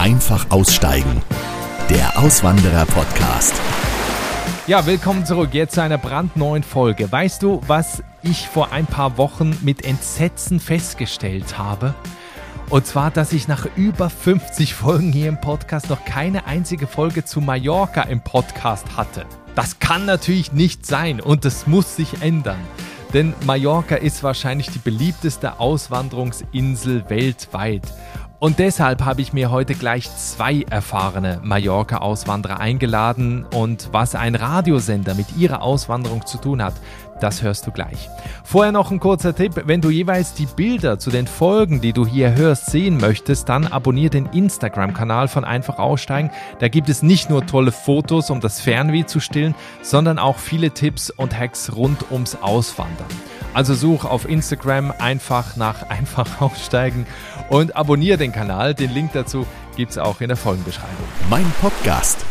Einfach aussteigen. Der Auswanderer-Podcast. Ja, willkommen zurück jetzt zu einer brandneuen Folge. Weißt du, was ich vor ein paar Wochen mit Entsetzen festgestellt habe? Und zwar, dass ich nach über 50 Folgen hier im Podcast noch keine einzige Folge zu Mallorca im Podcast hatte. Das kann natürlich nicht sein und das muss sich ändern. Denn Mallorca ist wahrscheinlich die beliebteste Auswanderungsinsel weltweit. Und deshalb habe ich mir heute gleich zwei erfahrene Mallorca-Auswanderer eingeladen. Und was ein Radiosender mit ihrer Auswanderung zu tun hat, das hörst du gleich. Vorher noch ein kurzer Tipp, wenn du jeweils die Bilder zu den Folgen, die du hier hörst, sehen möchtest, dann abonniere den Instagram-Kanal von Einfach Aussteigen. Da gibt es nicht nur tolle Fotos, um das Fernweh zu stillen, sondern auch viele Tipps und Hacks rund ums Auswandern. Also such auf Instagram einfach nach Einfach aussteigen und abonniere den Kanal. Den Link dazu gibt es auch in der Folgenbeschreibung. Mein Podcast.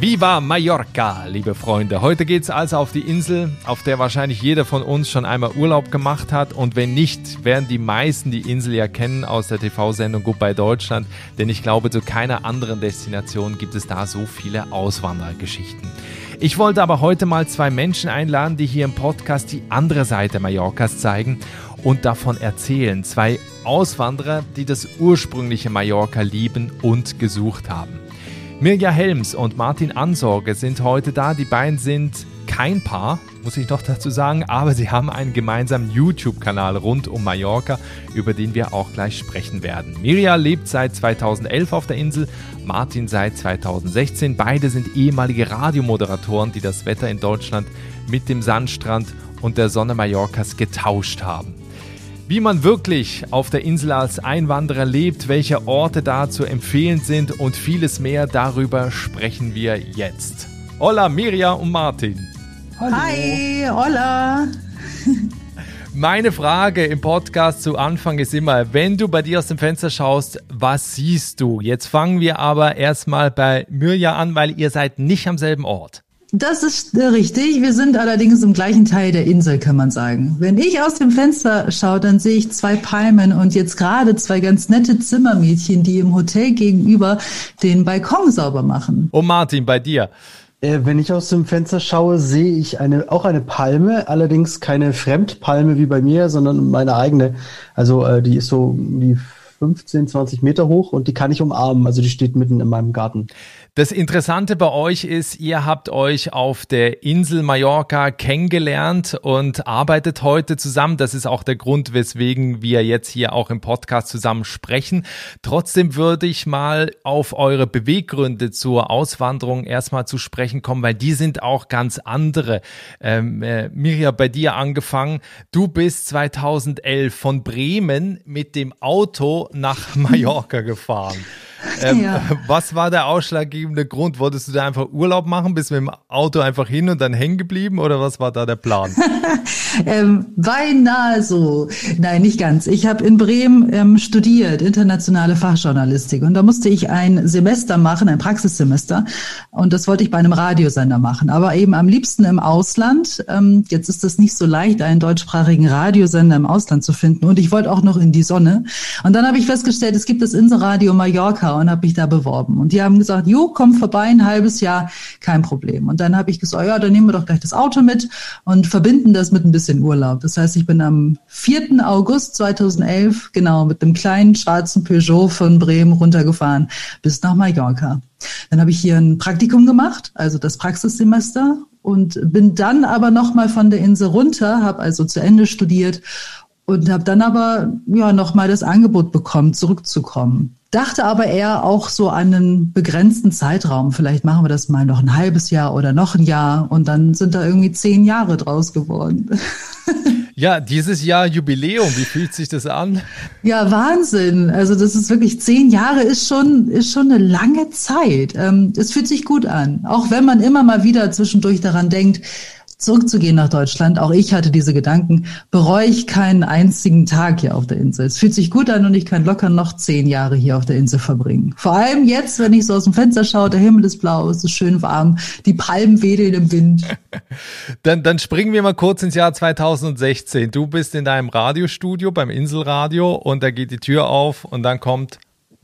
Viva Mallorca, liebe Freunde. Heute geht es also auf die Insel, auf der wahrscheinlich jeder von uns schon einmal Urlaub gemacht hat. Und wenn nicht, werden die meisten die Insel ja kennen aus der TV-Sendung Goodbye Deutschland. Denn ich glaube, zu keiner anderen Destination gibt es da so viele Auswanderergeschichten. Ich wollte aber heute mal zwei Menschen einladen, die hier im Podcast die andere Seite Mallorcas zeigen und davon erzählen. Zwei Auswanderer, die das ursprüngliche Mallorca lieben und gesucht haben. Mirja Helms und Martin Ansorge sind heute da. Die beiden sind kein Paar, muss ich noch dazu sagen, aber sie haben einen gemeinsamen YouTube-Kanal rund um Mallorca, über den wir auch gleich sprechen werden. Mirja lebt seit 2011 auf der Insel, Martin seit 2016. Beide sind ehemalige Radiomoderatoren, die das Wetter in Deutschland mit dem Sandstrand und der Sonne Mallorcas getauscht haben. Wie man wirklich auf der Insel als Einwanderer lebt, welche Orte da zu empfehlen sind und vieles mehr, darüber sprechen wir jetzt. Hola Mirja und Martin. Hallo. Hi, hola. Meine Frage im Podcast zu Anfang ist immer, wenn du bei dir aus dem Fenster schaust, was siehst du? Jetzt fangen wir aber erstmal bei Mirja an, weil ihr seid nicht am selben Ort. Das ist äh, richtig. Wir sind allerdings im gleichen Teil der Insel, kann man sagen. Wenn ich aus dem Fenster schaue, dann sehe ich zwei Palmen und jetzt gerade zwei ganz nette Zimmermädchen, die im Hotel gegenüber den Balkon sauber machen. Oh Martin, bei dir. Äh, wenn ich aus dem Fenster schaue, sehe ich eine, auch eine Palme, allerdings keine Fremdpalme wie bei mir, sondern meine eigene. Also äh, die ist so die 15, 20 Meter hoch und die kann ich umarmen. Also die steht mitten in meinem Garten. Das Interessante bei euch ist, ihr habt euch auf der Insel Mallorca kennengelernt und arbeitet heute zusammen. Das ist auch der Grund, weswegen wir jetzt hier auch im Podcast zusammen sprechen. Trotzdem würde ich mal auf eure Beweggründe zur Auswanderung erstmal zu sprechen kommen, weil die sind auch ganz andere. Ähm, äh, Mirja, bei dir angefangen. Du bist 2011 von Bremen mit dem Auto nach Mallorca gefahren. Ähm, ja. Was war der ausschlaggebende Grund? Wolltest du da einfach Urlaub machen, bist mit dem Auto einfach hin und dann hängen geblieben oder was war da der Plan? ähm, beinahe so. Nein, nicht ganz. Ich habe in Bremen ähm, studiert, internationale Fachjournalistik und da musste ich ein Semester machen, ein Praxissemester und das wollte ich bei einem Radiosender machen, aber eben am liebsten im Ausland. Ähm, jetzt ist es nicht so leicht, einen deutschsprachigen Radiosender im Ausland zu finden und ich wollte auch noch in die Sonne. Und dann habe ich festgestellt, es gibt das Inselradio Mallorca Amerika und habe mich da beworben. Und die haben gesagt, jo, komm vorbei, ein halbes Jahr, kein Problem. Und dann habe ich gesagt, ja, dann nehmen wir doch gleich das Auto mit und verbinden das mit ein bisschen Urlaub. Das heißt, ich bin am 4. August 2011 genau mit einem kleinen schwarzen Peugeot von Bremen runtergefahren bis nach Mallorca. Dann habe ich hier ein Praktikum gemacht, also das Praxissemester und bin dann aber noch mal von der Insel runter, habe also zu Ende studiert und habe dann aber ja noch das Angebot bekommen, zurückzukommen dachte aber eher auch so an einen begrenzten Zeitraum. Vielleicht machen wir das mal noch ein halbes Jahr oder noch ein Jahr und dann sind da irgendwie zehn Jahre draus geworden. Ja, dieses Jahr Jubiläum, wie fühlt sich das an? Ja, Wahnsinn. Also das ist wirklich zehn Jahre ist schon ist schon eine lange Zeit. Ähm, es fühlt sich gut an, auch wenn man immer mal wieder zwischendurch daran denkt, zurückzugehen nach Deutschland. Auch ich hatte diese Gedanken. Bereue ich keinen einzigen Tag hier auf der Insel. Es fühlt sich gut an und ich kann locker noch zehn Jahre hier auf der Insel verbringen. Vor allem jetzt, wenn ich so aus dem Fenster schaue, der Himmel ist blau, es ist schön warm, die Palmen wedeln im Wind. dann, dann springen wir mal kurz ins Jahr 2016. Du bist in deinem Radiostudio beim Inselradio und da geht die Tür auf und dann kommt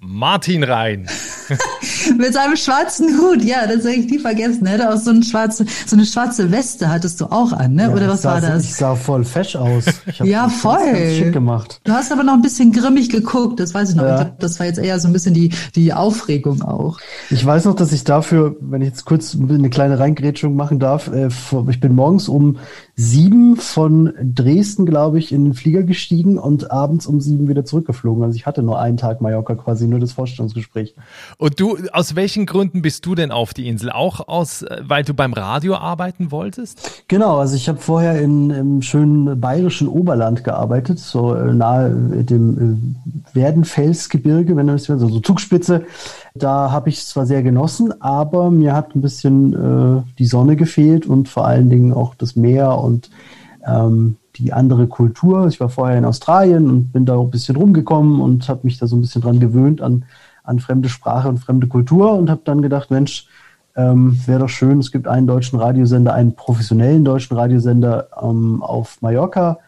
Martin rein. Mit seinem schwarzen Hut, ja, das hätte ich nie vergessen. Er hatte auch so, eine schwarze, so eine schwarze Weste hattest du auch an, ne? Ja, Oder was sah, war das? Ich sah voll fesch aus. Ich hab Ja, voll. Ganz, ganz schick gemacht. Du hast aber noch ein bisschen grimmig geguckt, das weiß ich noch. Ja. Ich glaube, das war jetzt eher so ein bisschen die, die Aufregung auch. Ich weiß noch, dass ich dafür, wenn ich jetzt kurz eine kleine Reingrätschung machen darf, äh, ich bin morgens um sieben von Dresden, glaube ich, in den Flieger gestiegen und abends um sieben wieder zurückgeflogen. Also ich hatte nur einen Tag Mallorca quasi, nur das Vorstellungsgespräch. Und du, aus welchen Gründen bist du denn auf die Insel? Auch aus, äh, weil du beim Radio arbeiten wolltest? Genau, also ich habe vorher in, im schönen bayerischen Oberland gearbeitet, so äh, nahe äh, dem Werdenfelsgebirge, wenn du das so, so Zugspitze. Da habe ich es zwar sehr genossen, aber mir hat ein bisschen äh, die Sonne gefehlt und vor allen Dingen auch das Meer und ähm, die andere Kultur. Ich war vorher in Australien und bin da auch ein bisschen rumgekommen und habe mich da so ein bisschen dran gewöhnt an, an fremde Sprache und fremde Kultur und habe dann gedacht, Mensch, ähm, wäre doch schön, es gibt einen deutschen Radiosender, einen professionellen deutschen Radiosender ähm, auf Mallorca.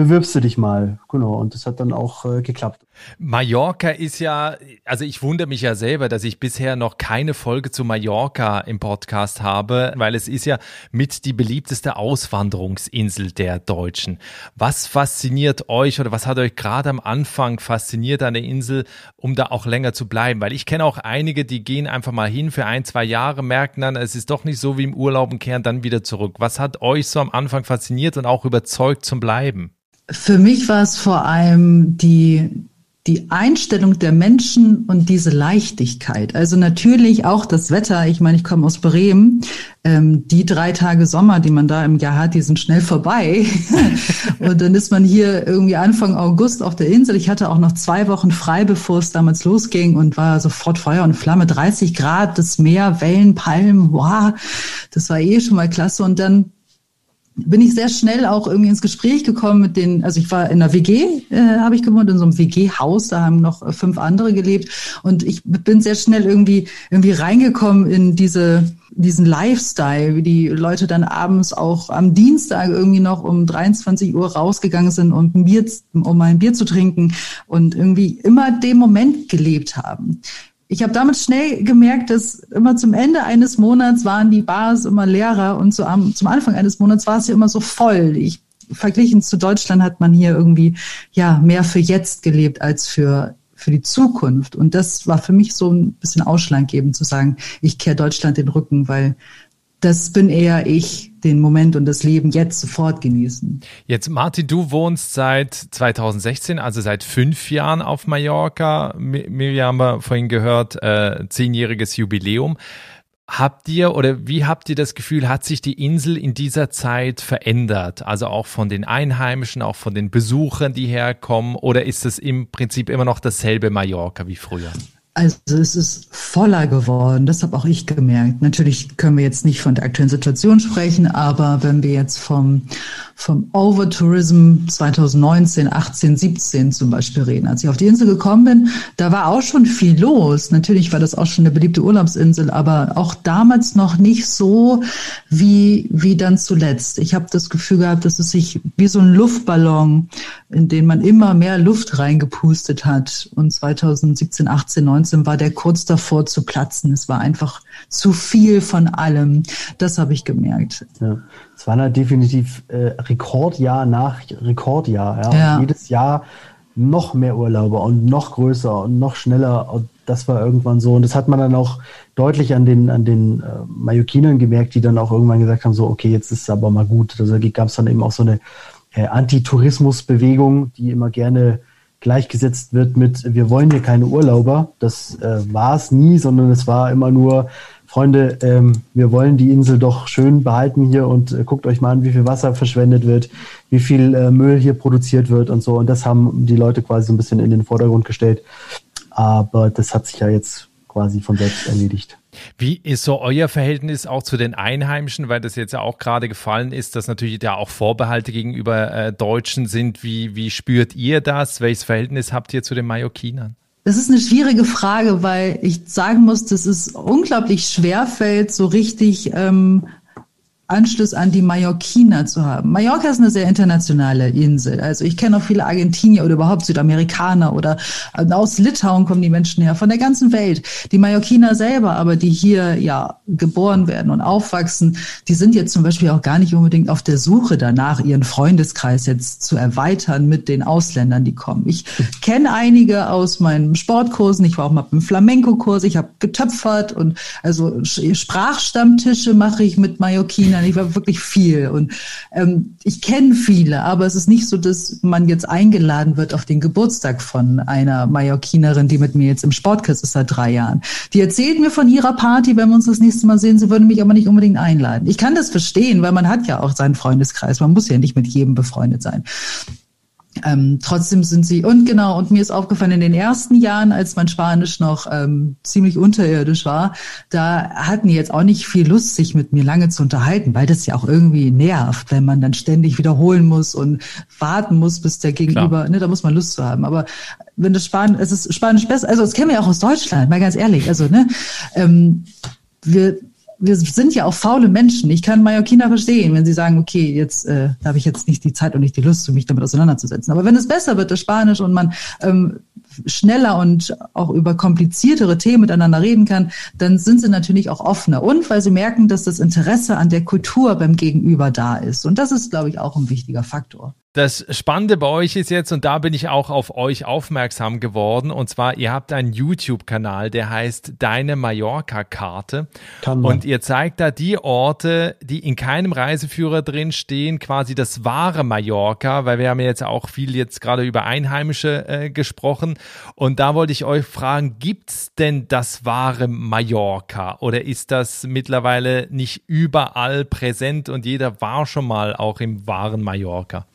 Bewirbst du dich mal, genau. Und das hat dann auch äh, geklappt. Mallorca ist ja, also ich wundere mich ja selber, dass ich bisher noch keine Folge zu Mallorca im Podcast habe, weil es ist ja mit die beliebteste Auswanderungsinsel der Deutschen. Was fasziniert euch oder was hat euch gerade am Anfang fasziniert an der Insel, um da auch länger zu bleiben? Weil ich kenne auch einige, die gehen einfach mal hin für ein, zwei Jahre, merken dann, es ist doch nicht so wie im Urlaub und kehren dann wieder zurück. Was hat euch so am Anfang fasziniert und auch überzeugt zum Bleiben? Für mich war es vor allem die, die Einstellung der Menschen und diese Leichtigkeit. Also natürlich auch das Wetter. Ich meine, ich komme aus Bremen. Ähm, die drei Tage Sommer, die man da im Jahr hat, die sind schnell vorbei. und dann ist man hier irgendwie Anfang August auf der Insel. Ich hatte auch noch zwei Wochen frei, bevor es damals losging und war sofort Feuer und Flamme. 30 Grad, das Meer, Wellen, Palmen. Wow, das war eh schon mal klasse. Und dann bin ich sehr schnell auch irgendwie ins Gespräch gekommen mit den, also ich war in einer WG, äh, habe ich gewohnt, in so einem WG-Haus, da haben noch äh, fünf andere gelebt und ich bin sehr schnell irgendwie, irgendwie reingekommen in diese, diesen Lifestyle, wie die Leute dann abends auch am Dienstag irgendwie noch um 23 Uhr rausgegangen sind, um ein Bier, um ein Bier zu trinken und irgendwie immer den Moment gelebt haben. Ich habe damit schnell gemerkt, dass immer zum Ende eines Monats waren die Bars immer leerer und so am, zum Anfang eines Monats war es ja immer so voll. Ich, verglichen zu Deutschland hat man hier irgendwie ja mehr für jetzt gelebt als für für die Zukunft. Und das war für mich so ein bisschen ausschlaggebend zu sagen, ich kehre Deutschland den Rücken, weil das bin eher ich, den Moment und das Leben jetzt sofort genießen. Jetzt, Martin, du wohnst seit 2016, also seit fünf Jahren auf Mallorca. Mi- Miriam haben wir vorhin gehört, äh, zehnjähriges Jubiläum. Habt ihr oder wie habt ihr das Gefühl, hat sich die Insel in dieser Zeit verändert? Also auch von den Einheimischen, auch von den Besuchern, die herkommen? Oder ist es im Prinzip immer noch dasselbe Mallorca wie früher? Also es ist voller geworden, das habe auch ich gemerkt. Natürlich können wir jetzt nicht von der aktuellen Situation sprechen, aber wenn wir jetzt vom, vom Overtourism 2019, 18, 17 zum Beispiel reden, als ich auf die Insel gekommen bin, da war auch schon viel los. Natürlich war das auch schon eine beliebte Urlaubsinsel, aber auch damals noch nicht so wie, wie dann zuletzt. Ich habe das Gefühl gehabt, dass es sich wie so ein Luftballon, in den man immer mehr Luft reingepustet hat. Und 2017, 18, 19 war der kurz davor zu platzen. Es war einfach zu viel von allem. Das habe ich gemerkt. Ja. Es war halt definitiv äh, Rekordjahr nach Rekordjahr. Ja. Ja. Jedes Jahr noch mehr Urlauber und noch größer und noch schneller. Und das war irgendwann so. Und das hat man dann auch deutlich an den, an den äh, Mallorquinern gemerkt, die dann auch irgendwann gesagt haben, so, okay, jetzt ist es aber mal gut. Also gab es dann eben auch so eine äh, Anti-Tourismus-Bewegung, die immer gerne gleichgesetzt wird mit, wir wollen hier keine Urlauber. Das äh, war es nie, sondern es war immer nur, Freunde, ähm, wir wollen die Insel doch schön behalten hier und äh, guckt euch mal an, wie viel Wasser verschwendet wird, wie viel äh, Müll hier produziert wird und so. Und das haben die Leute quasi so ein bisschen in den Vordergrund gestellt. Aber das hat sich ja jetzt quasi von selbst erledigt. Wie ist so euer Verhältnis auch zu den Einheimischen, weil das jetzt ja auch gerade gefallen ist, dass natürlich da auch Vorbehalte gegenüber äh, Deutschen sind. Wie, wie spürt ihr das? Welches Verhältnis habt ihr zu den Mallorquinern? Das ist eine schwierige Frage, weil ich sagen muss, dass es unglaublich schwer fällt, so richtig ähm, Anschluss an die Mallorquiner zu haben. Mallorca ist eine sehr internationale Insel. Also ich kenne auch viele Argentinier oder überhaupt Südamerikaner oder äh, aus Litauen kommen die Menschen her, von der ganzen Welt. Die Mallorquiner selber, aber die hier ja geboren werden und aufwachsen, die sind jetzt zum Beispiel auch gar nicht unbedingt auf der Suche danach, ihren Freundeskreis jetzt zu erweitern mit den Ausländern, die kommen. Ich kenne einige aus meinen Sportkursen. Ich war auch mal im Flamenco-Kurs. Ich habe getöpfert und also Sprachstammtische mache ich mit Mallorquinern Kindern. Ich war wirklich viel und ähm, ich kenne viele, aber es ist nicht so, dass man jetzt eingeladen wird auf den Geburtstag von einer Mallorquinerin, die mit mir jetzt im Sportkurs ist seit drei Jahren. Die erzählt mir von ihrer Party, wenn wir uns das nächste Mal sehen. Sie würden mich aber nicht unbedingt einladen. Ich kann das verstehen, weil man hat ja auch seinen Freundeskreis. Man muss ja nicht mit jedem befreundet sein. Ähm, trotzdem sind sie, und genau, und mir ist aufgefallen, in den ersten Jahren, als mein Spanisch noch ähm, ziemlich unterirdisch war, da hatten die jetzt auch nicht viel Lust, sich mit mir lange zu unterhalten, weil das ja auch irgendwie nervt, wenn man dann ständig wiederholen muss und warten muss, bis der Gegenüber, ne, da muss man Lust zu haben. Aber wenn das Spanisch, es ist Spanisch besser, also das kennen wir ja auch aus Deutschland, mal ganz ehrlich, also, ne, ähm, wir, wir sind ja auch faule Menschen. Ich kann Mallorquiner verstehen, wenn sie sagen, okay, jetzt äh, habe ich jetzt nicht die Zeit und nicht die Lust, mich damit auseinanderzusetzen. Aber wenn es besser wird, das Spanisch, und man ähm, schneller und auch über kompliziertere Themen miteinander reden kann, dann sind sie natürlich auch offener. Und weil sie merken, dass das Interesse an der Kultur beim Gegenüber da ist. Und das ist, glaube ich, auch ein wichtiger Faktor. Das Spannende bei euch ist jetzt, und da bin ich auch auf euch aufmerksam geworden, und zwar, ihr habt einen YouTube-Kanal, der heißt Deine Mallorca-Karte. Und ihr zeigt da die Orte, die in keinem Reiseführer drin stehen, quasi das wahre Mallorca, weil wir haben ja jetzt auch viel jetzt gerade über Einheimische äh, gesprochen. Und da wollte ich euch fragen, gibt's denn das wahre Mallorca? Oder ist das mittlerweile nicht überall präsent und jeder war schon mal auch im wahren Mallorca?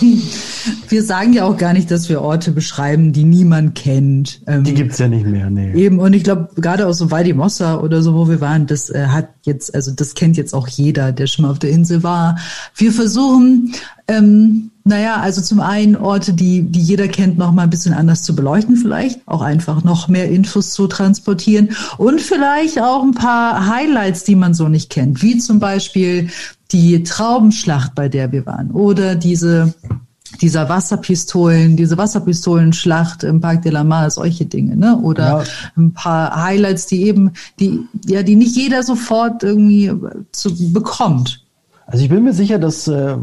Wir sagen ja auch gar nicht, dass wir Orte beschreiben, die niemand kennt. Ähm, die gibt's ja nicht mehr, nee. Eben, und ich glaube, gerade aus so Mossa oder so, wo wir waren, das äh, hat jetzt, also das kennt jetzt auch jeder, der schon mal auf der Insel war. Wir versuchen, ähm, naja, also zum einen Orte, die, die jeder kennt, noch mal ein bisschen anders zu beleuchten vielleicht, auch einfach noch mehr Infos zu transportieren und vielleicht auch ein paar Highlights, die man so nicht kennt, wie zum Beispiel die Traubenschlacht, bei der wir waren, oder diese dieser Wasserpistolen, diese Wasserpistolenschlacht im Parc de la Mar, solche Dinge, ne? Oder ja. ein paar Highlights, die eben, die, ja, die nicht jeder sofort irgendwie zu, bekommt. Also ich bin mir sicher, dass äh,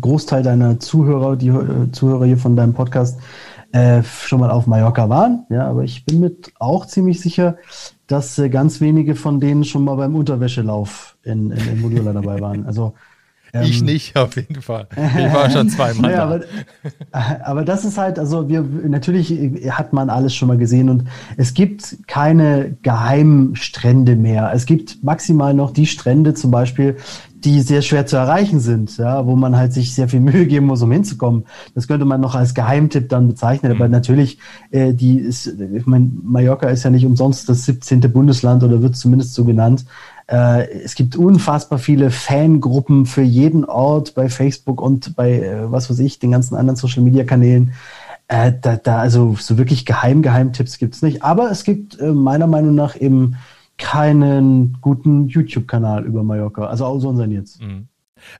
Großteil deiner Zuhörer, die äh, Zuhörer hier von deinem Podcast, äh, schon mal auf Mallorca waren. Ja, aber ich bin mir auch ziemlich sicher, dass äh, ganz wenige von denen schon mal beim Unterwäschelauf in, in, in Modula dabei waren. Also ähm, ich nicht, auf jeden Fall. Ich war schon zweimal naja, aber, aber, das ist halt, also wir, natürlich hat man alles schon mal gesehen und es gibt keine Geheimstrände mehr. Es gibt maximal noch die Strände zum Beispiel, die sehr schwer zu erreichen sind, ja, wo man halt sich sehr viel Mühe geben muss, um hinzukommen. Das könnte man noch als Geheimtipp dann bezeichnen. Aber mhm. natürlich, äh, die ist, ich meine, Mallorca ist ja nicht umsonst das 17. Bundesland oder wird zumindest so genannt. Äh, es gibt unfassbar viele Fangruppen für jeden Ort bei Facebook und bei, äh, was weiß ich, den ganzen anderen Social Media Kanälen. Äh, da, da, also so wirklich geheim, Geheimtipps gibt's nicht. Aber es gibt äh, meiner Meinung nach eben keinen guten YouTube-Kanal über Mallorca, also außer unseren jetzt. Mhm.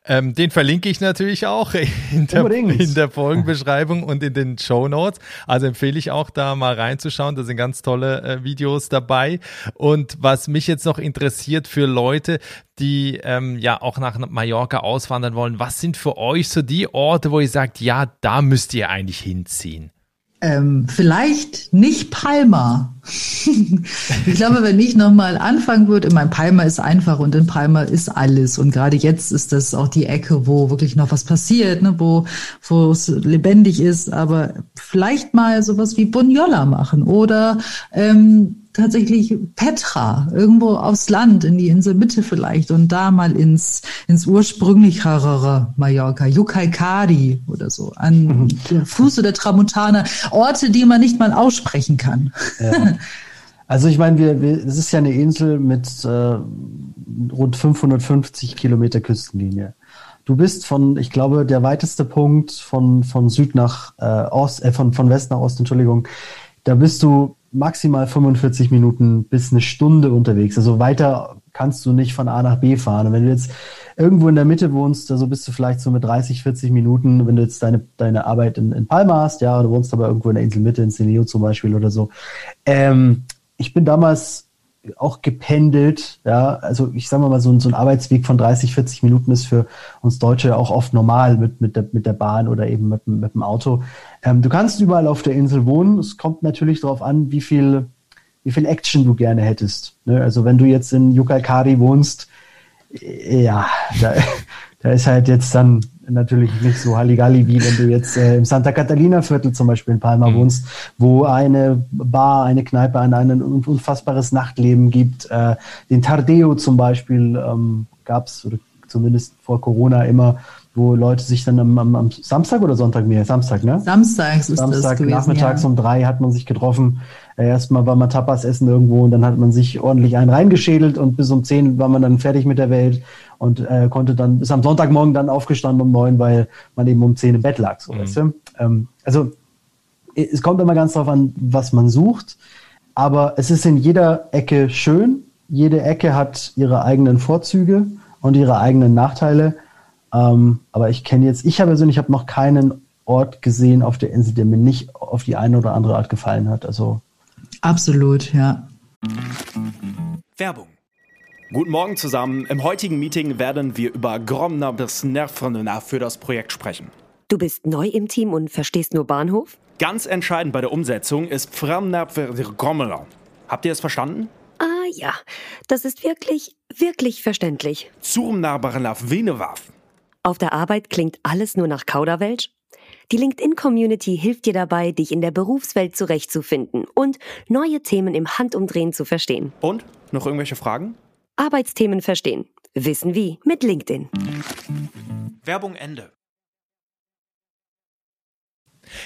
Ähm, den verlinke ich natürlich auch in der, in der, Folgenbeschreibung und in den Show Notes. Also empfehle ich auch da mal reinzuschauen. Da sind ganz tolle äh, Videos dabei. Und was mich jetzt noch interessiert für Leute, die ähm, ja auch nach Mallorca auswandern wollen, was sind für euch so die Orte, wo ihr sagt, ja, da müsst ihr eigentlich hinziehen? Ähm, vielleicht nicht Palma. ich glaube, wenn ich nochmal anfangen würde, mein Palma ist einfach und in Palma ist alles. Und gerade jetzt ist das auch die Ecke, wo wirklich noch was passiert, ne, wo, wo es lebendig ist. Aber vielleicht mal sowas wie Bunyola machen oder ähm, tatsächlich Petra, irgendwo aufs Land, in die Inselmitte vielleicht und da mal ins, ins ursprünglichere Mallorca, Yucaicari oder so, an mhm. der Fuße der Tramontana, Orte, die man nicht mal aussprechen kann. Ja. Also ich meine, wir, wir, es ist ja eine Insel mit äh, rund 550 Kilometer Küstenlinie. Du bist von, ich glaube, der weiteste Punkt von, von Süd nach äh, Ost, äh, von, von West nach Ost, Entschuldigung, da bist du maximal 45 Minuten bis eine Stunde unterwegs. Also weiter kannst du nicht von A nach B fahren. Und wenn du jetzt irgendwo in der Mitte wohnst, also bist du vielleicht so mit 30, 40 Minuten, wenn du jetzt deine, deine Arbeit in, in Palma hast, ja, du wohnst aber irgendwo in der Inselmitte, in Seneo zum Beispiel oder so. Ähm, ich bin damals auch gependelt. Ja, also ich sage mal, so ein, so ein Arbeitsweg von 30, 40 Minuten ist für uns Deutsche auch oft normal mit, mit, der, mit der Bahn oder eben mit, mit dem Auto. Ähm, du kannst überall auf der Insel wohnen. Es kommt natürlich darauf an, wie viel, wie viel Action du gerne hättest. Ne? Also wenn du jetzt in Yucalcari wohnst, äh, ja, da, da ist halt jetzt dann natürlich nicht so Halligalli, wie wenn du jetzt äh, im Santa Catalina Viertel zum Beispiel in Palma mhm. wohnst, wo eine Bar, eine Kneipe, ein, ein unfassbares Nachtleben gibt. Äh, den Tardeo zum Beispiel ähm, gab es, oder zumindest vor Corona immer, wo Leute sich dann am, am, am Samstag oder Sonntag mehr? Samstag, ne? Samstags ist Samstag das gewesen, nachmittags ja. um drei hat man sich getroffen. Erstmal war man Tapas essen irgendwo und dann hat man sich ordentlich einen reingeschädelt und bis um zehn war man dann fertig mit der Welt und äh, konnte dann bis am Sonntagmorgen dann aufgestanden um neun, weil man eben um zehn im Bett lag. So, mhm. weißt du? ähm, also es kommt immer ganz darauf an, was man sucht, aber es ist in jeder Ecke schön. Jede Ecke hat ihre eigenen Vorzüge und ihre eigenen Nachteile. Ähm, aber ich kenne jetzt, ich habe persönlich habe noch keinen Ort gesehen auf der Insel, der mir nicht auf die eine oder andere Art gefallen hat. Also absolut, ja. Werbung Guten Morgen zusammen. Im heutigen Meeting werden wir über Gromna bis Nervrenna für das Projekt sprechen. Du bist neu im Team und verstehst nur Bahnhof? Ganz entscheidend bei der Umsetzung ist Gromna. Habt ihr es verstanden? Ah ja, das ist wirklich, wirklich verständlich. Zurmnarbarnaf Venewaf. Auf der Arbeit klingt alles nur nach Kauderwelsch? Die LinkedIn-Community hilft dir dabei, dich in der Berufswelt zurechtzufinden und neue Themen im Handumdrehen zu verstehen. Und? Noch irgendwelche Fragen? Arbeitsthemen verstehen. Wissen wie mit LinkedIn. Werbung Ende.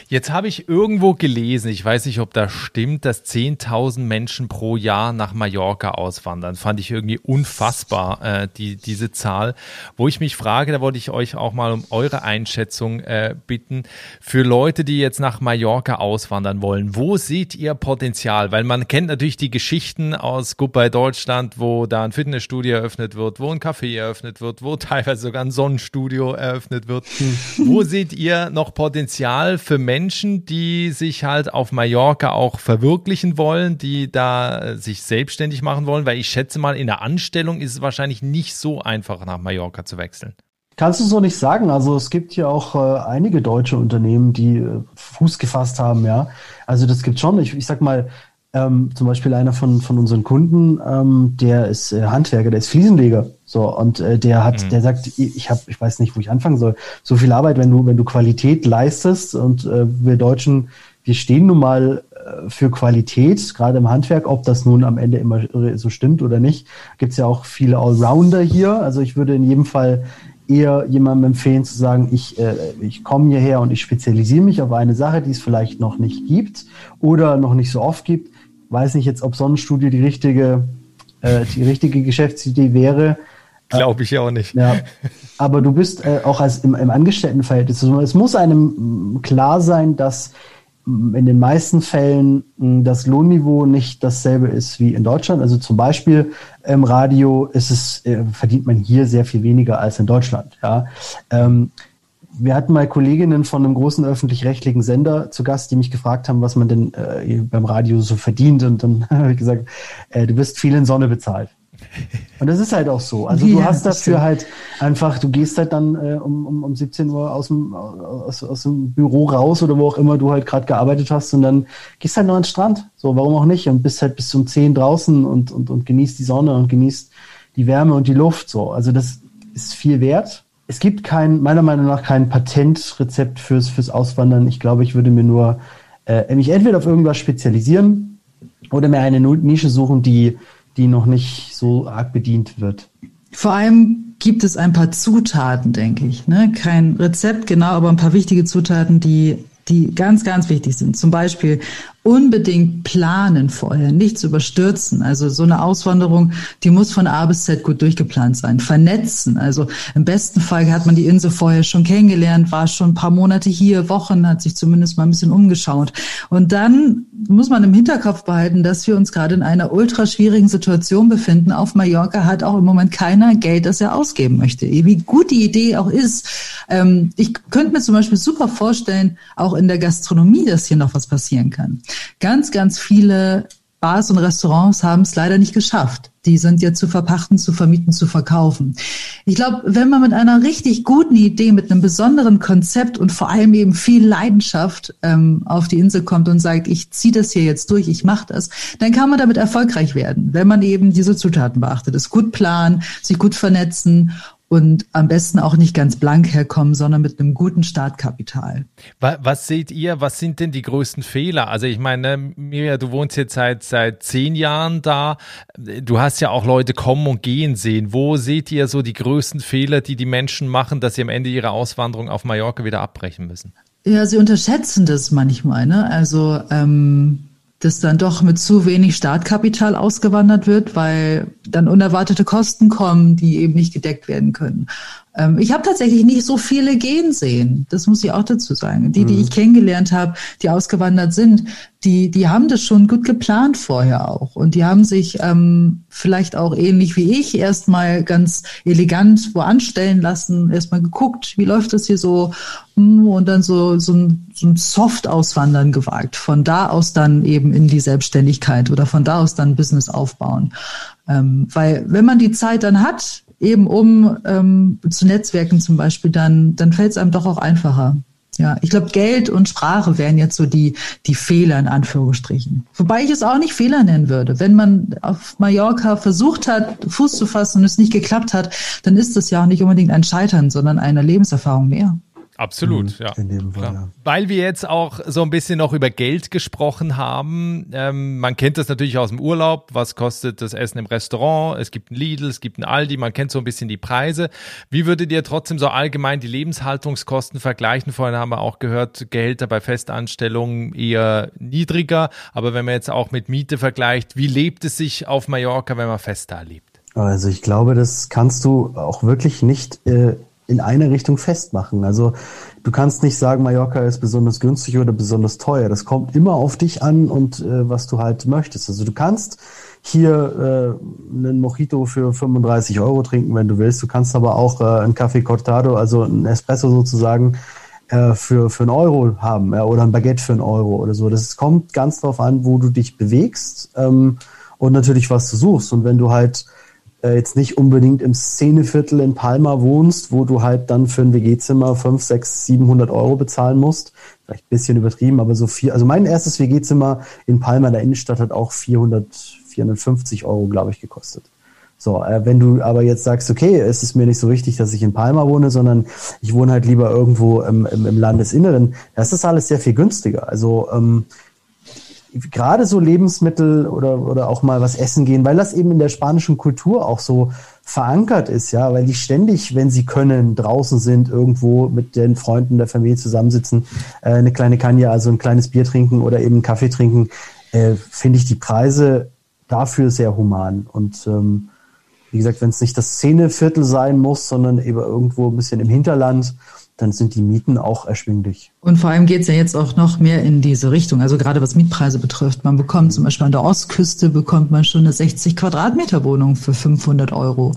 Jetzt habe ich irgendwo gelesen, ich weiß nicht, ob das stimmt, dass 10.000 Menschen pro Jahr nach Mallorca auswandern. Fand ich irgendwie unfassbar, äh, die, diese Zahl. Wo ich mich frage, da wollte ich euch auch mal um eure Einschätzung äh, bitten, für Leute, die jetzt nach Mallorca auswandern wollen, wo seht ihr Potenzial? Weil man kennt natürlich die Geschichten aus Goodbye Deutschland, wo da ein Fitnessstudio eröffnet wird, wo ein Café eröffnet wird, wo teilweise sogar ein Sonnenstudio eröffnet wird. Hm. wo seht ihr noch Potenzial für Menschen, die sich halt auf Mallorca auch verwirklichen wollen, die da äh, sich selbstständig machen wollen? Weil ich schätze mal, in der Anstellung ist es wahrscheinlich nicht so einfach, nach Mallorca zu wechseln. Kannst du so nicht sagen. Also es gibt ja auch äh, einige deutsche Unternehmen, die äh, Fuß gefasst haben, ja. Also das gibt schon. Ich, ich sag mal, ähm, zum Beispiel einer von, von unseren Kunden, ähm, der ist äh, Handwerker, der ist Fliesenleger. So, und äh, der hat, mhm. der sagt, ich habe, ich weiß nicht, wo ich anfangen soll. So viel Arbeit, wenn du, wenn du Qualität leistest und äh, wir Deutschen, wir stehen nun mal äh, für Qualität, gerade im Handwerk, ob das nun am Ende immer so stimmt oder nicht, gibt's ja auch viele Allrounder hier. Also ich würde in jedem Fall eher jemandem empfehlen zu sagen, ich, äh, ich komme hierher und ich spezialisiere mich auf eine Sache, die es vielleicht noch nicht gibt oder noch nicht so oft gibt weiß nicht jetzt, ob Sonnenstudio die richtige, äh, die richtige Geschäftsidee wäre. Glaube ich auch nicht. Ja. Aber du bist äh, auch als im, im Angestelltenverhältnis. Also es muss einem klar sein, dass in den meisten Fällen das Lohnniveau nicht dasselbe ist wie in Deutschland. Also zum Beispiel im Radio ist es, äh, verdient man hier sehr viel weniger als in Deutschland. Ja. Wir hatten mal Kolleginnen von einem großen öffentlich-rechtlichen Sender zu Gast, die mich gefragt haben, was man denn äh, beim Radio so verdient. Und dann habe ich gesagt, äh, du wirst viel in Sonne bezahlt. Und das ist halt auch so. Also ja, du hast dafür halt einfach, du gehst halt dann äh, um, um, um 17 Uhr aus dem, aus, aus dem Büro raus oder wo auch immer du halt gerade gearbeitet hast und dann gehst halt noch an den Strand. So, warum auch nicht? Und bist halt bis um 10 draußen und, und, und genießt die Sonne und genießt die Wärme und die Luft. So, also das ist viel wert es gibt kein, meiner Meinung nach kein Patentrezept fürs, fürs Auswandern. Ich glaube, ich würde mir nur äh, mich entweder auf irgendwas spezialisieren oder mir eine Nische suchen, die, die noch nicht so arg bedient wird. Vor allem gibt es ein paar Zutaten, denke ich. Ne? Kein Rezept, genau, aber ein paar wichtige Zutaten, die die ganz, ganz wichtig sind. Zum Beispiel unbedingt planen vorher, nichts überstürzen. Also so eine Auswanderung, die muss von A bis Z gut durchgeplant sein. Vernetzen. Also im besten Fall hat man die Insel vorher schon kennengelernt, war schon ein paar Monate hier, Wochen, hat sich zumindest mal ein bisschen umgeschaut. Und dann muss man im Hinterkopf behalten, dass wir uns gerade in einer ultra schwierigen Situation befinden. Auf Mallorca hat auch im Moment keiner Geld, das er ausgeben möchte. Wie gut die Idee auch ist. Ähm, ich könnte mir zum Beispiel super vorstellen, auch in der Gastronomie, dass hier noch was passieren kann. Ganz, ganz viele Bars und Restaurants haben es leider nicht geschafft. Die sind jetzt zu verpachten, zu vermieten, zu verkaufen. Ich glaube, wenn man mit einer richtig guten Idee, mit einem besonderen Konzept und vor allem eben viel Leidenschaft ähm, auf die Insel kommt und sagt, ich ziehe das hier jetzt durch, ich mache das, dann kann man damit erfolgreich werden, wenn man eben diese Zutaten beachtet. Es gut planen, sich gut vernetzen und am besten auch nicht ganz blank herkommen, sondern mit einem guten Startkapital. Was, was seht ihr, was sind denn die größten Fehler? Also ich meine, Mirja, du wohnst jetzt seit, seit zehn Jahren da. Du hast ja auch Leute kommen und gehen sehen. Wo seht ihr so die größten Fehler, die die Menschen machen, dass sie am Ende ihrer Auswanderung auf Mallorca wieder abbrechen müssen? Ja, sie unterschätzen das manchmal. Ne? Also ähm, dass dann doch mit zu wenig Startkapital ausgewandert wird, weil dann unerwartete Kosten kommen, die eben nicht gedeckt werden können. Ähm, ich habe tatsächlich nicht so viele gehen sehen. Das muss ich auch dazu sagen. Die, die mhm. ich kennengelernt habe, die ausgewandert sind, die, die haben das schon gut geplant vorher auch. Und die haben sich ähm, vielleicht auch ähnlich wie ich erstmal ganz elegant wo anstellen lassen, erstmal geguckt, wie läuft das hier so hm, und dann so, so ein, so ein Soft-Auswandern gewagt. Von da aus dann eben in die Selbstständigkeit oder von da aus dann Business aufbauen. Ähm, weil wenn man die Zeit dann hat, eben um ähm, zu Netzwerken zum Beispiel, dann, dann fällt es einem doch auch einfacher. Ja, ich glaube, Geld und Sprache wären jetzt so die, die Fehler in Anführungsstrichen. Wobei ich es auch nicht Fehler nennen würde. Wenn man auf Mallorca versucht hat, Fuß zu fassen und es nicht geklappt hat, dann ist das ja auch nicht unbedingt ein Scheitern, sondern eine Lebenserfahrung mehr. Absolut, mhm, ja. In dem Fall, ja. Weil wir jetzt auch so ein bisschen noch über Geld gesprochen haben. Ähm, man kennt das natürlich aus dem Urlaub. Was kostet das Essen im Restaurant? Es gibt ein Lidl, es gibt ein Aldi. Man kennt so ein bisschen die Preise. Wie würdet ihr trotzdem so allgemein die Lebenshaltungskosten vergleichen? Vorhin haben wir auch gehört, Gehälter bei Festanstellungen eher niedriger. Aber wenn man jetzt auch mit Miete vergleicht, wie lebt es sich auf Mallorca, wenn man fest da lebt? Also ich glaube, das kannst du auch wirklich nicht äh, in eine Richtung festmachen. Also du kannst nicht sagen, Mallorca ist besonders günstig oder besonders teuer. Das kommt immer auf dich an und äh, was du halt möchtest. Also du kannst hier äh, einen Mojito für 35 Euro trinken, wenn du willst. Du kannst aber auch äh, einen Kaffee Cortado, also einen Espresso sozusagen, äh, für, für einen Euro haben ja, oder ein Baguette für einen Euro oder so. Das kommt ganz drauf an, wo du dich bewegst ähm, und natürlich, was du suchst. Und wenn du halt äh, jetzt nicht unbedingt im Szeneviertel in Palma wohnst, wo du halt dann für ein WG-Zimmer 5, 6, 700 Euro bezahlen musst. Vielleicht ein bisschen übertrieben, aber so viel. Also mein erstes WG-Zimmer in Palma in der Innenstadt hat auch 400, 450 Euro, glaube ich, gekostet. So, äh, wenn du aber jetzt sagst, okay, es ist mir nicht so wichtig, dass ich in Palma wohne, sondern ich wohne halt lieber irgendwo im, im, im Landesinneren, das ist alles sehr viel günstiger. Also ähm, gerade so Lebensmittel oder, oder auch mal was essen gehen, weil das eben in der spanischen Kultur auch so verankert ist, ja, weil die ständig, wenn sie können, draußen sind, irgendwo mit den Freunden der Familie zusammensitzen, äh, eine kleine Kanja, also ein kleines Bier trinken oder eben Kaffee trinken, äh, finde ich die Preise dafür sehr human. Und ähm, wie gesagt, wenn es nicht das Szeneviertel sein muss, sondern eben irgendwo ein bisschen im Hinterland, dann sind die Mieten auch erschwinglich. Und vor allem geht es ja jetzt auch noch mehr in diese Richtung. Also gerade was Mietpreise betrifft. Man bekommt zum Beispiel an der Ostküste bekommt man schon eine 60 Quadratmeter Wohnung für 500 Euro.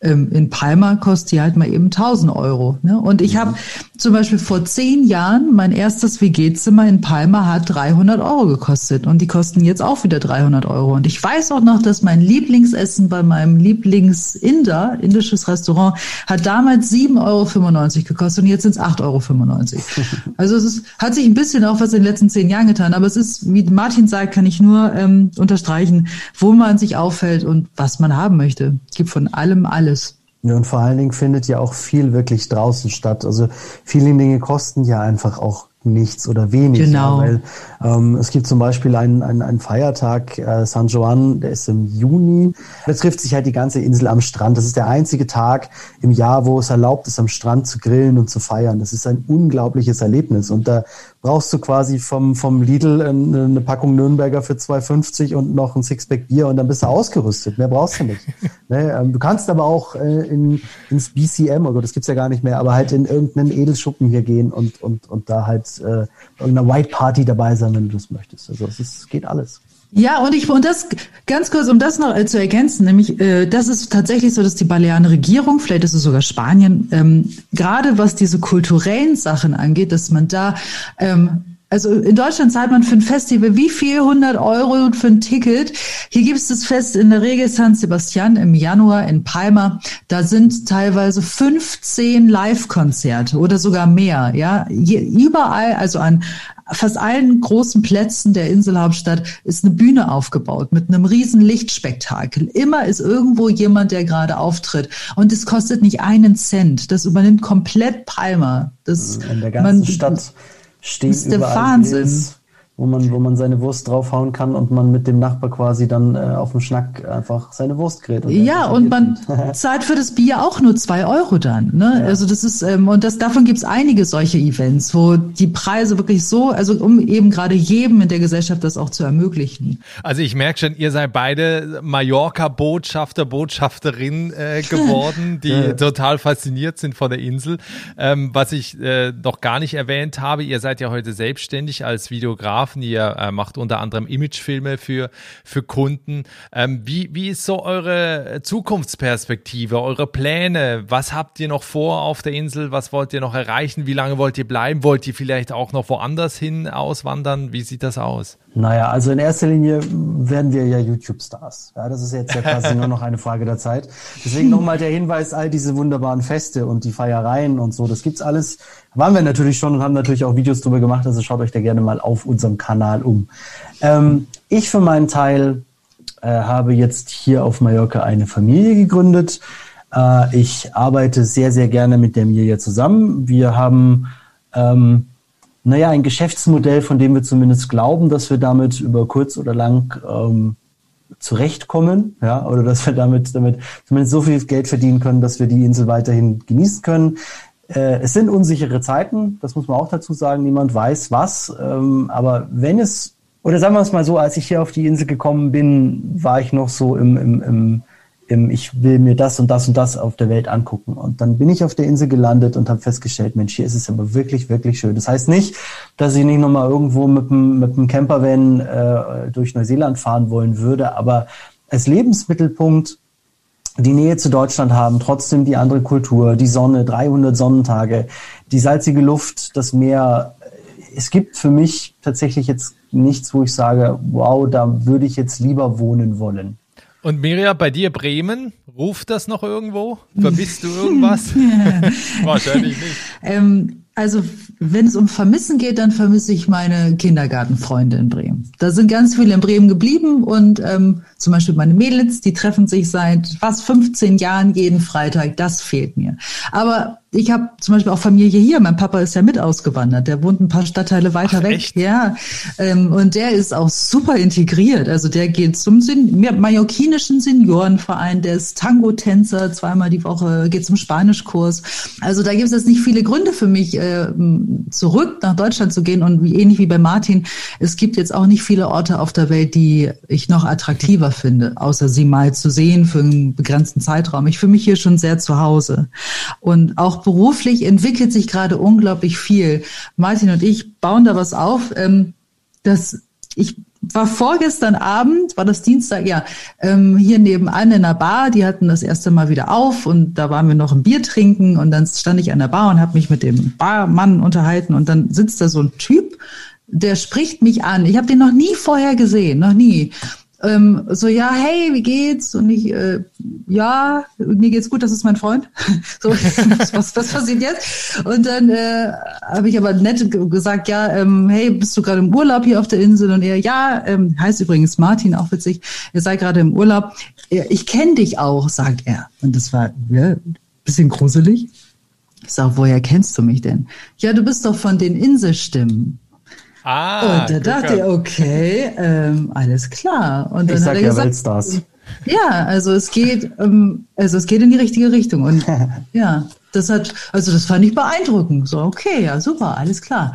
Ähm, in Palma kostet die halt mal eben 1000 Euro. Ne? Und ich mhm. habe zum Beispiel vor zehn Jahren mein erstes WG-Zimmer in Palma hat 300 Euro gekostet und die kosten jetzt auch wieder 300 Euro. Und ich weiß auch noch, dass mein Lieblingsessen bei meinem Lieblings-Inder, indisches Restaurant, hat damals 7,95 Euro gekostet und jetzt sind es 8,95 Euro. Also es ist, hat sich ein bisschen auch was in den letzten zehn Jahren getan, aber es ist, wie Martin sagt, kann ich nur ähm, unterstreichen, wo man sich auffällt und was man haben möchte. Es gibt von allem alles. Ja, und vor allen Dingen findet ja auch viel wirklich draußen statt. Also viele Dinge kosten ja einfach auch nichts oder wenig. Genau. Ja, weil es gibt zum Beispiel einen, einen, einen Feiertag, äh, San Juan, der ist im Juni. Da trifft sich halt die ganze Insel am Strand. Das ist der einzige Tag im Jahr, wo es erlaubt ist, am Strand zu grillen und zu feiern. Das ist ein unglaubliches Erlebnis. Und da brauchst du quasi vom, vom Lidl eine Packung Nürnberger für 2,50 und noch ein Sixpack Bier und dann bist du ausgerüstet. Mehr brauchst du nicht. ne? Ähm, du kannst aber auch äh, in, ins BCM, oder oh das gibt's ja gar nicht mehr, aber halt in irgendeinen Edelschuppen hier gehen und, und, und da halt äh, irgendeiner White Party dabei sein, wenn du das möchtest. Also es ist, geht alles. Ja, und ich und das ganz kurz, um das noch äh, zu ergänzen, nämlich äh, das ist tatsächlich so, dass die Balearische Regierung, vielleicht ist es sogar Spanien, ähm, gerade was diese kulturellen Sachen angeht, dass man da ähm, also in Deutschland zahlt man für ein Festival wie viel 100 Euro für ein Ticket. Hier gibt es das Fest in der Regel San Sebastian im Januar in Palma. Da sind teilweise 15 Live-Konzerte oder sogar mehr. Ja, Hier, überall, also an fast allen großen Plätzen der Inselhauptstadt ist eine Bühne aufgebaut mit einem riesen Lichtspektakel. Immer ist irgendwo jemand, der gerade auftritt. Und es kostet nicht einen Cent. Das übernimmt komplett Palma. Das, in der ganzen man, Stadt stehen das ist der Wahnsinn. Grills wo man, wo man seine Wurst draufhauen kann und man mit dem Nachbar quasi dann äh, auf dem Schnack einfach seine Wurst grillt. Und ja, und man zahlt für das Bier auch nur zwei Euro dann. Ne? Ja. Also das ist, ähm, und das davon gibt's einige solche Events, wo die Preise wirklich so, also um eben gerade jedem in der Gesellschaft das auch zu ermöglichen. Also ich merke schon, ihr seid beide Mallorca-Botschafter, Botschafterin äh, geworden, die ja. total fasziniert sind von der Insel. Ähm, was ich äh, noch gar nicht erwähnt habe, ihr seid ja heute selbstständig als Videograf Fotografen, ihr äh, macht unter anderem Imagefilme für, für Kunden. Ähm, wie, wie ist so eure Zukunftsperspektive, eure Pläne? Was habt ihr noch vor auf der Insel? Was wollt ihr noch erreichen? Wie lange wollt ihr bleiben? Wollt ihr vielleicht auch noch woanders hin auswandern? Wie sieht das aus? Naja, also in erster Linie werden wir ja YouTube-Stars. Ja, das ist jetzt ja quasi nur noch eine Frage der Zeit. Deswegen nochmal der Hinweis, all diese wunderbaren Feste und die Feiereien und so, das gibt's alles. Waren wir natürlich schon und haben natürlich auch Videos drüber gemacht, also schaut euch da gerne mal auf unserem Kanal um. Ähm, ich für meinen Teil äh, habe jetzt hier auf Mallorca eine Familie gegründet. Äh, ich arbeite sehr, sehr gerne mit der Mirja zusammen. Wir haben ähm, naja, ein Geschäftsmodell, von dem wir zumindest glauben, dass wir damit über kurz oder lang ähm, zurechtkommen, ja, oder dass wir damit, damit zumindest so viel Geld verdienen können, dass wir die Insel weiterhin genießen können. Äh, es sind unsichere Zeiten, das muss man auch dazu sagen, niemand weiß was, ähm, aber wenn es, oder sagen wir es mal so, als ich hier auf die Insel gekommen bin, war ich noch so im, im, im ich will mir das und das und das auf der Welt angucken. Und dann bin ich auf der Insel gelandet und habe festgestellt, Mensch, hier ist es aber wirklich, wirklich schön. Das heißt nicht, dass ich nicht nochmal irgendwo mit einem, mit einem Campervan äh, durch Neuseeland fahren wollen würde, aber als Lebensmittelpunkt die Nähe zu Deutschland haben, trotzdem die andere Kultur, die Sonne, 300 Sonnentage, die salzige Luft, das Meer. Es gibt für mich tatsächlich jetzt nichts, wo ich sage, wow, da würde ich jetzt lieber wohnen wollen. Und Mirja, bei dir Bremen, ruft das noch irgendwo? Vermisst du irgendwas? Wahrscheinlich nicht. Ähm, also, wenn es um Vermissen geht, dann vermisse ich meine Kindergartenfreunde in Bremen. Da sind ganz viele in Bremen geblieben und ähm, zum Beispiel meine Mädels, die treffen sich seit fast 15 Jahren jeden Freitag. Das fehlt mir. Aber ich habe zum Beispiel auch Familie hier. Mein Papa ist ja mit ausgewandert. Der wohnt ein paar Stadtteile weiter Ach, weg. Echt? Ja. Ähm, und der ist auch super integriert. Also der geht zum Sen mallorquinischen Seniorenverein, der ist Tango-Tänzer zweimal die Woche, geht zum Spanischkurs. Also da gibt es jetzt nicht viele Gründe für mich, äh, zurück nach Deutschland zu gehen. Und wie, ähnlich wie bei Martin, es gibt jetzt auch nicht viele Orte auf der Welt, die ich noch attraktiver finde, außer sie mal zu sehen für einen begrenzten Zeitraum. Ich fühle mich hier schon sehr zu Hause. Und auch beruflich entwickelt sich gerade unglaublich viel. Martin und ich bauen da was auf. Ähm, das, ich war vorgestern Abend, war das Dienstag, ja, ähm, hier nebenan in der Bar, die hatten das erste Mal wieder auf und da waren wir noch ein Bier trinken und dann stand ich an der Bar und habe mich mit dem Barmann unterhalten und dann sitzt da so ein Typ, der spricht mich an. Ich habe den noch nie vorher gesehen, noch nie ähm, so, ja, hey, wie geht's? Und ich, äh, ja, mir geht's gut, das ist mein Freund. so, was, was, passiert jetzt? Und dann äh, habe ich aber nett gesagt, ja, ähm, hey, bist du gerade im Urlaub hier auf der Insel? Und er, ja, ähm, heißt übrigens Martin, auch witzig, er sei gerade im Urlaub. Ich kenne dich auch, sagt er. Und das war ja, bisschen gruselig. Ich sag, woher kennst du mich denn? Ja, du bist doch von den Inselstimmen. Ah, und da dachte ich, okay, ähm, alles klar. Und dann ich sag hat er ja Weltstars. Ja, also es geht, ähm, also es geht in die richtige Richtung. Und ja, das hat, also das fand ich beeindruckend. So, okay, ja, super, alles klar.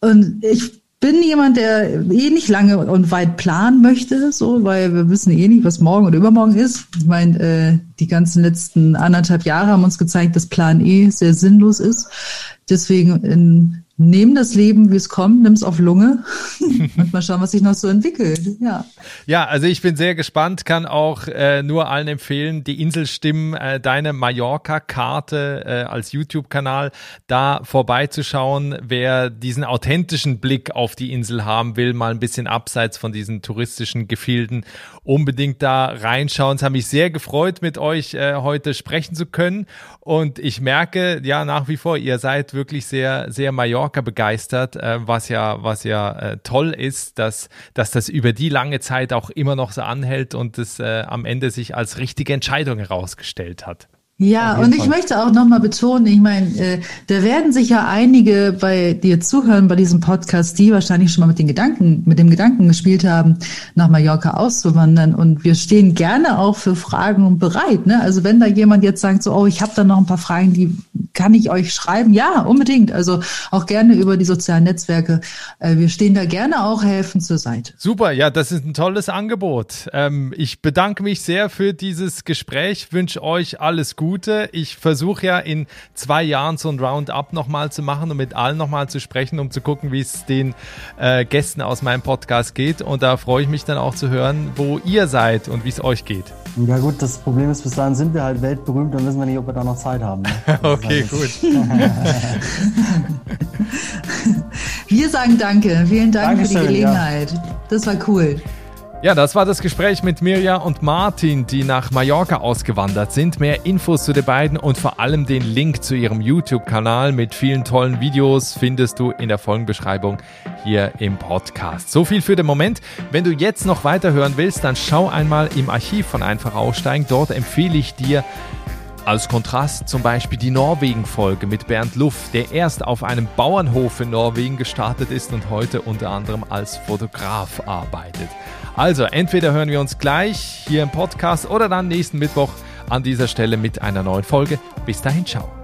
Und ich bin jemand, der eh nicht lange und weit planen möchte, so, weil wir wissen eh nicht, was morgen oder übermorgen ist. Ich meine, äh, die ganzen letzten anderthalb Jahre haben uns gezeigt, dass Plan E sehr sinnlos ist. Deswegen in nehmen das Leben, wie es kommt, nimm es auf Lunge und mal schauen, was sich noch so entwickelt. Ja. Ja, also ich bin sehr gespannt, kann auch äh, nur allen empfehlen, die Inselstimmen, äh, deine Mallorca-Karte äh, als YouTube-Kanal, da vorbeizuschauen, wer diesen authentischen Blick auf die Insel haben will, mal ein bisschen abseits von diesen touristischen Gefilden, unbedingt da reinschauen. Es hat mich sehr gefreut, mit euch äh, heute sprechen zu können und ich merke ja nach wie vor, ihr seid wirklich sehr, sehr Mallorca Mallorca begeistert, äh, was ja, was ja äh, toll ist, dass, dass das über die lange Zeit auch immer noch so anhält und es äh, am Ende sich als richtige Entscheidung herausgestellt hat. Ja, und ich Fall. möchte auch nochmal betonen, ich meine, äh, da werden sicher einige bei dir zuhören bei diesem Podcast, die wahrscheinlich schon mal mit den Gedanken, mit dem Gedanken gespielt haben, nach Mallorca auszuwandern. Und wir stehen gerne auch für Fragen bereit. Ne? Also wenn da jemand jetzt sagt, so, oh, ich habe da noch ein paar Fragen, die kann ich euch schreiben? Ja, unbedingt. Also auch gerne über die sozialen Netzwerke. Äh, wir stehen da gerne auch helfen zur Seite. Super, ja, das ist ein tolles Angebot. Ähm, ich bedanke mich sehr für dieses Gespräch, wünsche euch alles Gute. Gute. Ich versuche ja in zwei Jahren so ein Roundup nochmal zu machen und mit allen nochmal zu sprechen, um zu gucken, wie es den äh, Gästen aus meinem Podcast geht. Und da freue ich mich dann auch zu hören, wo ihr seid und wie es euch geht. Ja gut, das Problem ist, bis dahin sind wir halt weltberühmt und wissen wir nicht, ob wir da noch Zeit haben. Ne? okay, gut. wir sagen danke. Vielen Dank Dankeschön, für die Gelegenheit. Ja. Das war cool. Ja, das war das Gespräch mit Mirja und Martin, die nach Mallorca ausgewandert sind. Mehr Infos zu den beiden und vor allem den Link zu ihrem YouTube-Kanal mit vielen tollen Videos findest du in der Folgenbeschreibung hier im Podcast. So viel für den Moment. Wenn du jetzt noch weiterhören willst, dann schau einmal im Archiv von Einfach aussteigen. Dort empfehle ich dir als Kontrast zum Beispiel die Norwegen-Folge mit Bernd Luff, der erst auf einem Bauernhof in Norwegen gestartet ist und heute unter anderem als Fotograf arbeitet. Also, entweder hören wir uns gleich hier im Podcast oder dann nächsten Mittwoch an dieser Stelle mit einer neuen Folge. Bis dahin, ciao.